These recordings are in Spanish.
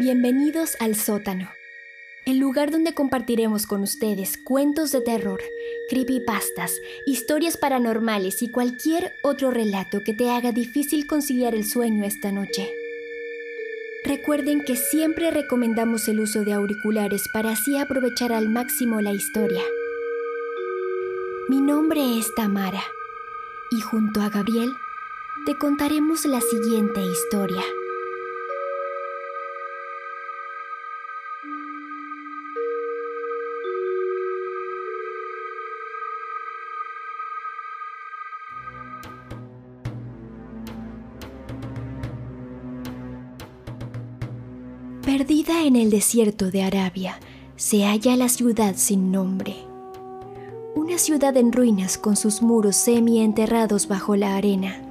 Bienvenidos al sótano, el lugar donde compartiremos con ustedes cuentos de terror, creepypastas, historias paranormales y cualquier otro relato que te haga difícil conciliar el sueño esta noche. Recuerden que siempre recomendamos el uso de auriculares para así aprovechar al máximo la historia. Mi nombre es Tamara y junto a Gabriel te contaremos la siguiente historia. Perdida en el desierto de Arabia, se halla la ciudad sin nombre. Una ciudad en ruinas con sus muros semi-enterrados bajo la arena.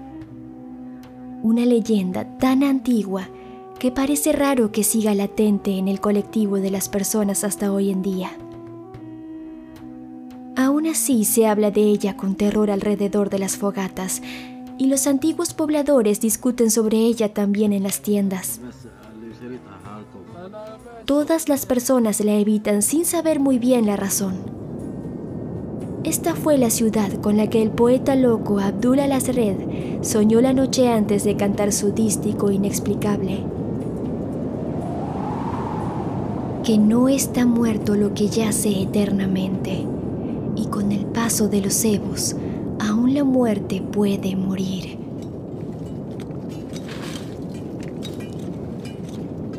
Una leyenda tan antigua que parece raro que siga latente en el colectivo de las personas hasta hoy en día. Aún así se habla de ella con terror alrededor de las fogatas y los antiguos pobladores discuten sobre ella también en las tiendas. Todas las personas la evitan sin saber muy bien la razón. Esta fue la ciudad con la que el poeta loco Abdul al-Azred soñó la noche antes de cantar su dístico inexplicable. Que no está muerto lo que yace eternamente, y con el paso de los ebos, aún la muerte puede morir.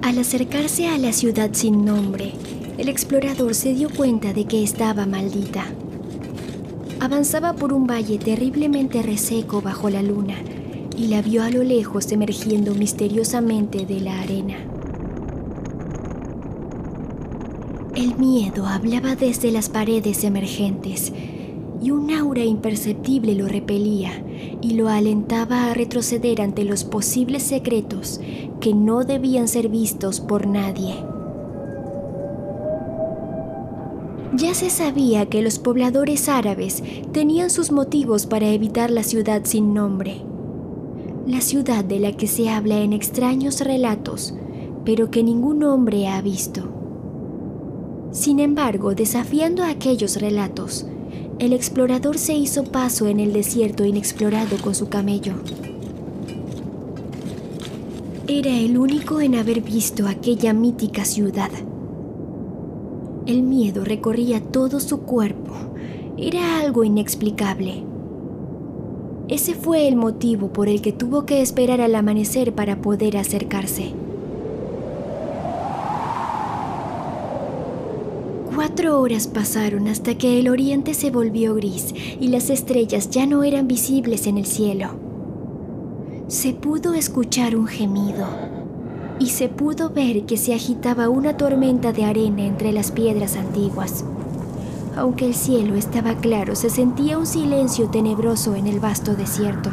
Al acercarse a la ciudad sin nombre, el explorador se dio cuenta de que estaba maldita. Avanzaba por un valle terriblemente reseco bajo la luna y la vio a lo lejos emergiendo misteriosamente de la arena. El miedo hablaba desde las paredes emergentes y un aura imperceptible lo repelía y lo alentaba a retroceder ante los posibles secretos que no debían ser vistos por nadie. Ya se sabía que los pobladores árabes tenían sus motivos para evitar la ciudad sin nombre, la ciudad de la que se habla en extraños relatos, pero que ningún hombre ha visto. Sin embargo, desafiando aquellos relatos, el explorador se hizo paso en el desierto inexplorado con su camello. Era el único en haber visto aquella mítica ciudad. El miedo recorría todo su cuerpo. Era algo inexplicable. Ese fue el motivo por el que tuvo que esperar al amanecer para poder acercarse. Cuatro horas pasaron hasta que el oriente se volvió gris y las estrellas ya no eran visibles en el cielo. Se pudo escuchar un gemido y se pudo ver que se agitaba una tormenta de arena entre las piedras antiguas. Aunque el cielo estaba claro, se sentía un silencio tenebroso en el vasto desierto.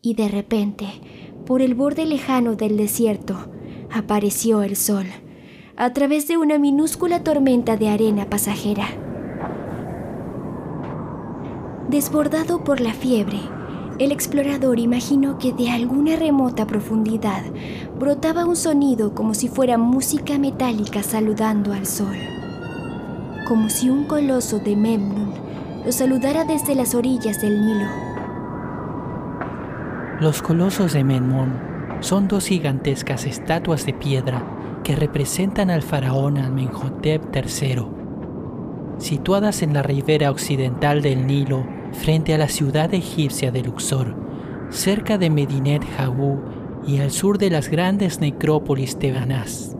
Y de repente, por el borde lejano del desierto, apareció el sol a través de una minúscula tormenta de arena pasajera. Desbordado por la fiebre, el explorador imaginó que de alguna remota profundidad brotaba un sonido como si fuera música metálica saludando al sol, como si un coloso de Memnon lo saludara desde las orillas del Nilo. Los colosos de Memnon son dos gigantescas estatuas de piedra que representan al faraón Amenhotep III, situadas en la ribera occidental del Nilo frente a la ciudad egipcia de Luxor, cerca de Medinet Habu y al sur de las grandes necrópolis tebanas.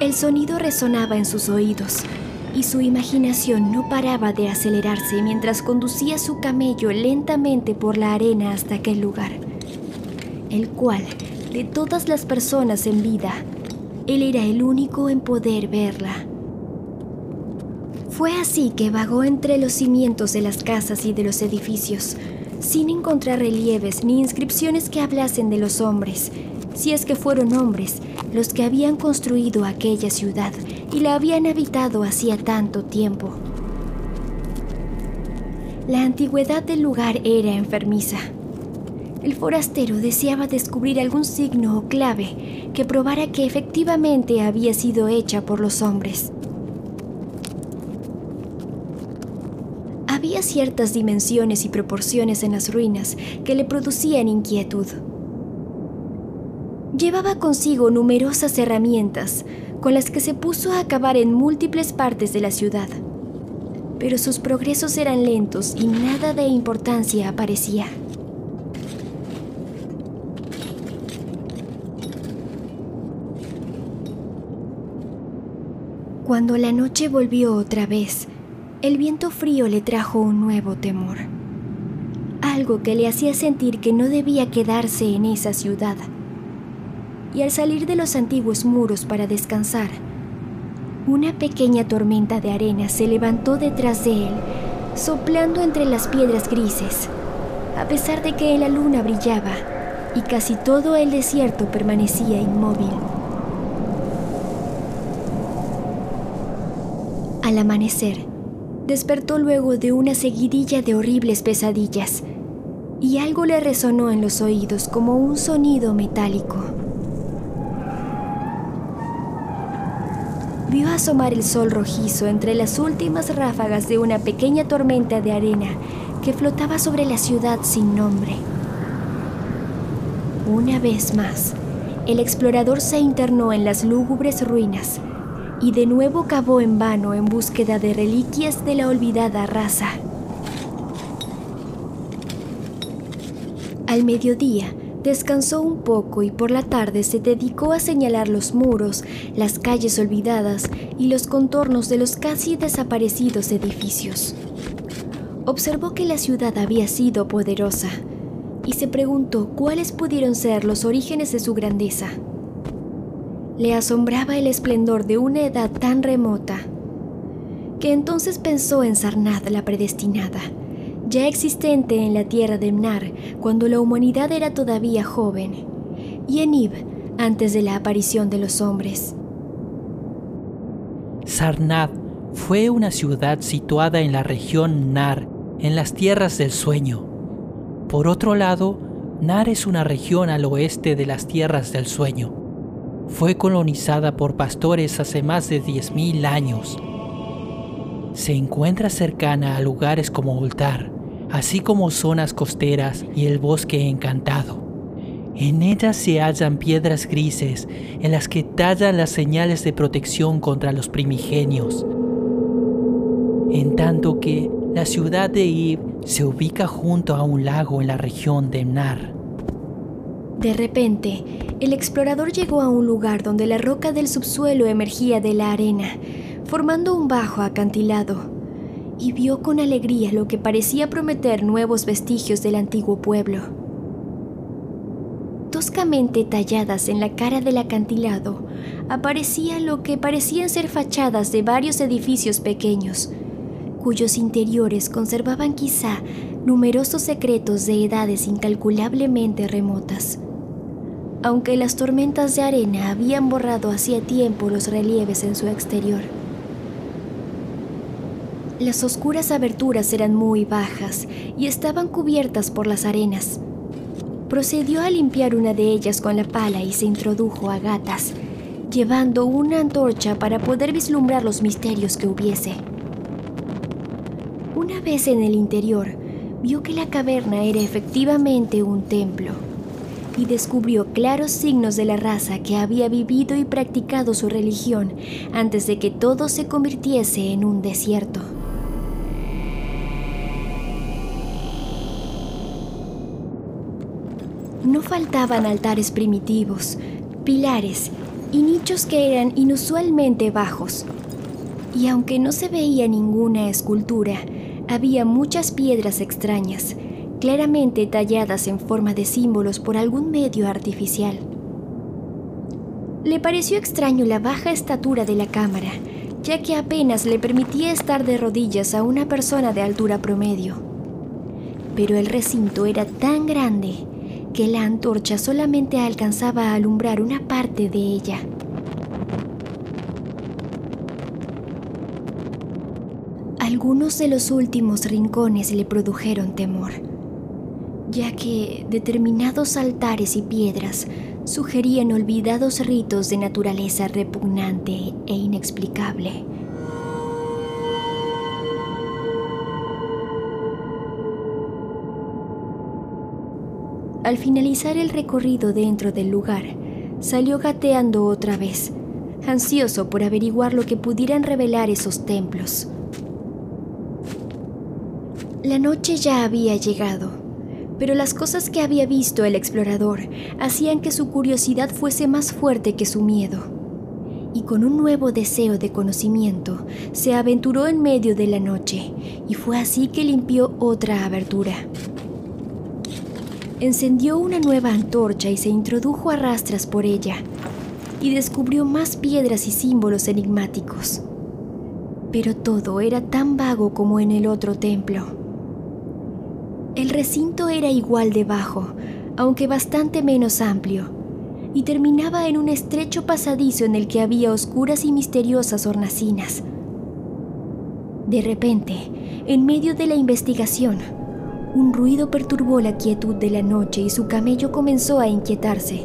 El sonido resonaba en sus oídos y su imaginación no paraba de acelerarse mientras conducía su camello lentamente por la arena hasta aquel lugar, el cual de todas las personas en vida, él era el único en poder verla. Fue así que vagó entre los cimientos de las casas y de los edificios, sin encontrar relieves ni inscripciones que hablasen de los hombres, si es que fueron hombres los que habían construido aquella ciudad y la habían habitado hacía tanto tiempo. La antigüedad del lugar era enfermiza El forastero deseaba descubrir algún signo o clave que probara que efectivamente había sido hecha por los hombres. Había ciertas dimensiones y proporciones en las ruinas que le producían inquietud. Llevaba consigo numerosas herramientas con las que se puso a acabar en múltiples partes de la ciudad, pero sus progresos eran lentos y nada de importancia aparecía. Cuando la noche volvió otra vez, el viento frío le trajo un nuevo temor. Algo que le hacía sentir que no debía quedarse en esa ciudad. Y al salir de los antiguos muros para descansar, una pequeña tormenta de arena se levantó detrás de él, soplando entre las piedras grises, a pesar de que la luna brillaba y casi todo el desierto permanecía inmóvil. Al amanecer, despertó luego de una seguidilla de horribles pesadillas y algo le resonó en los oídos como un sonido metálico. Vio asomar el sol rojizo entre las últimas ráfagas de una pequeña tormenta de arena que flotaba sobre la ciudad sin nombre. Una vez más, el explorador se internó en las lúgubres ruinas y de nuevo cavó en vano en búsqueda de reliquias de la olvidada raza. Al mediodía, descansó un poco y por la tarde se dedicó a señalar los muros, las calles olvidadas y los contornos de los casi desaparecidos edificios. Observó que la ciudad había sido poderosa y se preguntó cuáles pudieron ser los orígenes de su grandeza. Le asombraba el esplendor de una edad tan remota, que entonces pensó en Sarnath la predestinada, ya existente en la tierra de Mnar cuando la humanidad era todavía joven, y en Ib antes de la aparición de los hombres. Sarnath fue una ciudad situada en la región Nar, en las tierras del sueño. Por otro lado, Nar es una región al oeste de las tierras del sueño fue colonizada por pastores hace más de 10.000 años. Se encuentra cercana a lugares como Ultar, así como zonas costeras y el bosque encantado. En ellas se hallan piedras grises en las que tallan las señales de protección contra los primigenios. En tanto que la ciudad de Ib se ubica junto a un lago en la región de Mnar. De repente, el explorador llegó a un lugar donde la roca del subsuelo emergía de la arena, formando un bajo acantilado, y vio con alegría lo que parecía prometer nuevos vestigios del antiguo pueblo. Toscamente talladas en la cara del acantilado, aparecía lo que parecían ser fachadas de varios edificios pequeños, cuyos interiores conservaban quizá numerosos secretos de edades incalculablemente remotas aunque las tormentas de arena habían borrado hacía tiempo los relieves en su exterior. Las oscuras aberturas eran muy bajas y estaban cubiertas por las arenas. Procedió a limpiar una de ellas con la pala y se introdujo a gatas, llevando una antorcha para poder vislumbrar los misterios que hubiese. Una vez en el interior, vio que la caverna era efectivamente un templo y descubrió claros signos de la raza que había vivido y practicado su religión antes de que todo se convirtiese en un desierto. No faltaban altares primitivos, pilares y nichos que eran inusualmente bajos. Y aunque no se veía ninguna escultura, había muchas piedras extrañas, claramente talladas en forma de símbolos por algún medio artificial. Le pareció extraño la baja estatura de la cámara, ya que apenas le permitía estar de rodillas a una persona de altura promedio. Pero el recinto era tan grande que la antorcha solamente alcanzaba a alumbrar una parte de ella. Algunos de los últimos rincones le produjeron temor ya que determinados altares y piedras sugerían olvidados ritos de naturaleza repugnante e inexplicable. Al finalizar el recorrido dentro del lugar, salió gateando otra vez, ansioso por averiguar lo que pudieran revelar esos templos. La noche ya había llegado, pero las cosas que había visto el explorador hacían que su curiosidad fuese más fuerte que su miedo. Y con un nuevo deseo de conocimiento, se aventuró en medio de la noche, y fue así que limpió otra abertura. Encendió una nueva antorcha y se introdujo a rastras por ella, y descubrió más piedras y símbolos enigmáticos. Pero todo era tan vago como en el otro templo. El recinto era igual de bajo, aunque bastante menos amplio, y terminaba en un estrecho pasadizo en el que había oscuras y misteriosas hornacinas. De repente, en medio de la investigación, un ruido perturbó la quietud de la noche y su camello comenzó a inquietarse.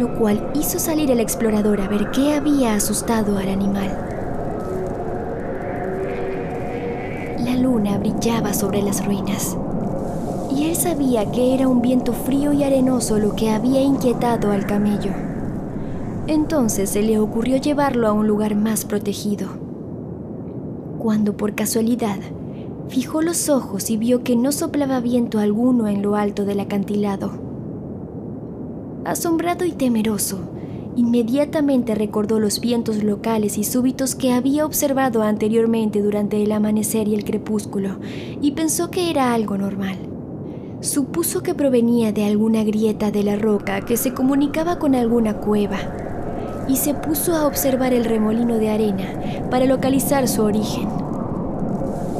Lo cual hizo salir al explorador a ver qué había asustado al animal. Brillaba sobre las ruinas y él sabía que era un viento frío y arenoso lo que había inquietado al camello. Entonces se le ocurrió llevarlo a un lugar más protegido. Cuando por casualidad fijó los ojos y vio que no soplaba viento alguno en lo alto del acantilado. Asombrado y temeroso, Inmediatamente recordó los vientos locales y súbitos que había observado anteriormente durante el amanecer y el crepúsculo, y pensó que era algo normal. Supuso que provenía de alguna grieta de la roca que se comunicaba con alguna cueva, y se puso a observar el remolino de arena para localizar su origen.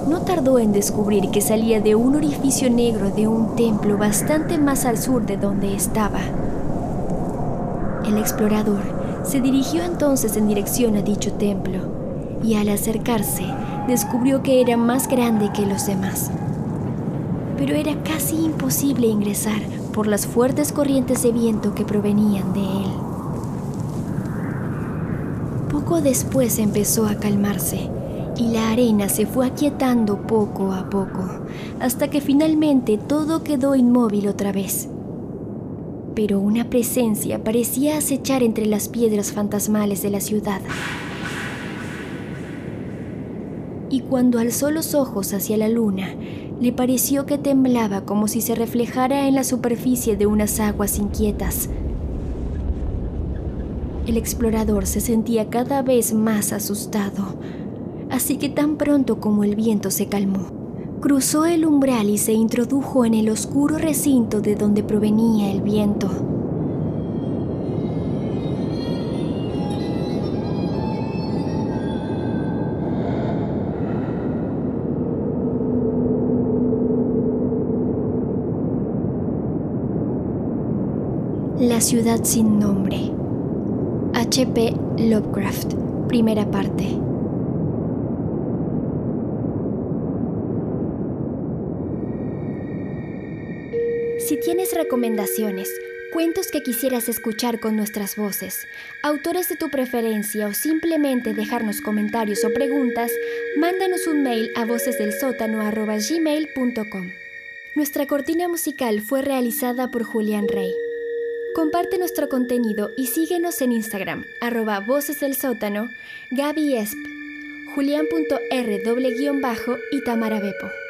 No tardó en descubrir que salía de un orificio negro de un templo bastante más al sur de donde estaba. El explorador se dirigió entonces en dirección a dicho templo y al acercarse descubrió que era más grande que los demás. Pero era casi imposible ingresar por las fuertes corrientes de viento que provenían de él. Poco después empezó a calmarse y la arena se fue aquietando poco a poco, hasta que finalmente todo quedó inmóvil otra vez pero una presencia parecía acechar entre las piedras fantasmales de la ciudad. Y cuando alzó los ojos hacia la luna, le pareció que temblaba como si se reflejara en la superficie de unas aguas inquietas. El explorador se sentía cada vez más asustado, así que tan pronto como el viento se calmó, cruzó el umbral y se introdujo en el oscuro recinto de donde provenía el viento. La ciudad sin nombre. H.P. Lovecraft, primera parte. Si tienes recomendaciones, cuentos que quisieras escuchar con nuestras voces, autores de tu preferencia o simplemente dejarnos comentarios o preguntas, mándanos un mail a vocesdelsótano.gmail.com. Nuestra cortina musical fue realizada por Julián Rey. Comparte nuestro contenido y síguenos en Instagram, arroba Voces del Sótano, Gaby Esp, Julián.r y Tamara Bepo.